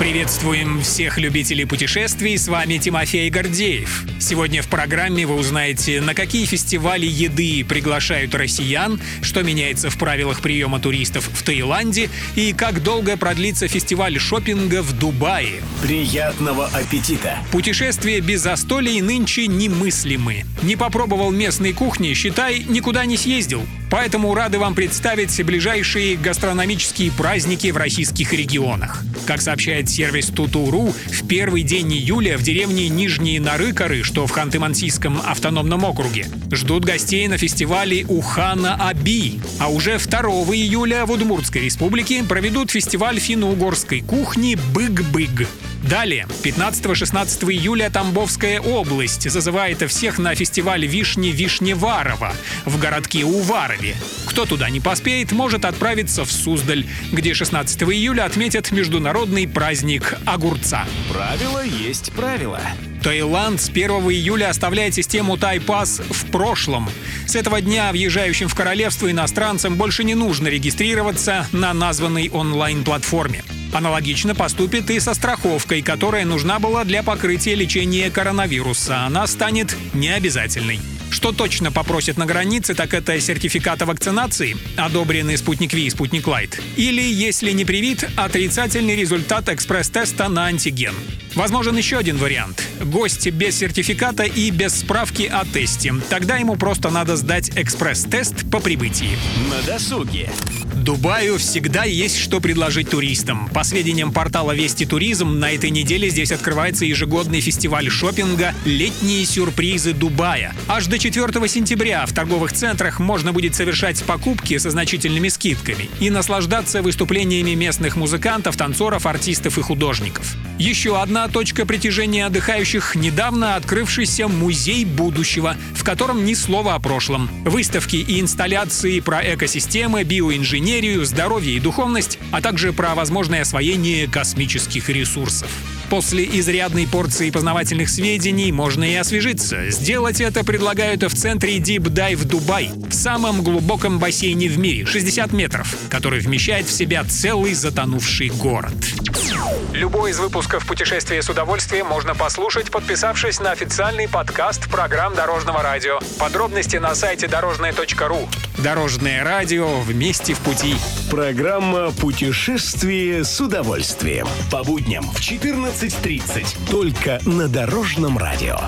Приветствуем всех любителей путешествий, с вами Тимофей Гордеев. Сегодня в программе вы узнаете, на какие фестивали еды приглашают россиян, что меняется в правилах приема туристов в Таиланде и как долго продлится фестиваль шопинга в Дубае. Приятного аппетита! Путешествия без застолий нынче немыслимы. Не попробовал местной кухни, считай, никуда не съездил. Поэтому рады вам представить ближайшие гастрономические праздники в российских регионах. Как сообщает сервис Тутуру, в первый день июля в деревне Нижние Нарыкары, что в Ханты-Мансийском автономном округе, ждут гостей на фестивале Ухана Аби. А уже 2 июля в Удмуртской республике проведут фестиваль финно-угорской кухни Быг-Быг. Далее, 15-16 июля Тамбовская область зазывает всех на фестиваль вишни Вишневарова в городке Уварове. Кто туда не поспеет, может отправиться в Суздаль, где 16 июля отметят международный праздник огурца. Правило есть правило. Таиланд с 1 июля оставляет систему Thai Pass в прошлом. С этого дня въезжающим в королевство иностранцам больше не нужно регистрироваться на названной онлайн-платформе. Аналогично поступит и со страховкой, которая нужна была для покрытия лечения коронавируса. Она станет необязательной. Что точно попросят на границе, так это сертификат о вакцинации, одобренный «Спутник Ви» и «Спутник Лайт». Или, если не привит, отрицательный результат экспресс-теста на антиген. Возможен еще один вариант. Гость без сертификата и без справки о тесте. Тогда ему просто надо сдать экспресс-тест по прибытии. На досуге. Дубаю всегда есть что предложить туристам. По сведениям портала Вести Туризм, на этой неделе здесь открывается ежегодный фестиваль шопинга «Летние сюрпризы Дубая». Аж до 4 сентября в торговых центрах можно будет совершать покупки со значительными скидками и наслаждаться выступлениями местных музыкантов, танцоров, артистов и художников. Еще одна точка притяжения отдыхающих – недавно открывшийся музей будущего, в котором ни слова о прошлом. Выставки и инсталляции про экосистемы, биоинженерию, здоровье и духовность, а также про возможное освоение космических ресурсов. После изрядной порции познавательных сведений можно и освежиться. Сделать это предлагают в центре Deep Dive Дубай, в самом глубоком бассейне в мире, 60 метров, который вмещает в себя целый затонувший город. Любой из выпусков «Путешествия с удовольствием» можно послушать, подписавшись на официальный подкаст программ Дорожного радио. Подробности на сайте дорожное.ру. Дорожное радио вместе в пути. Программа «Путешествие с удовольствием». По будням в 14.30. Только на Дорожном радио.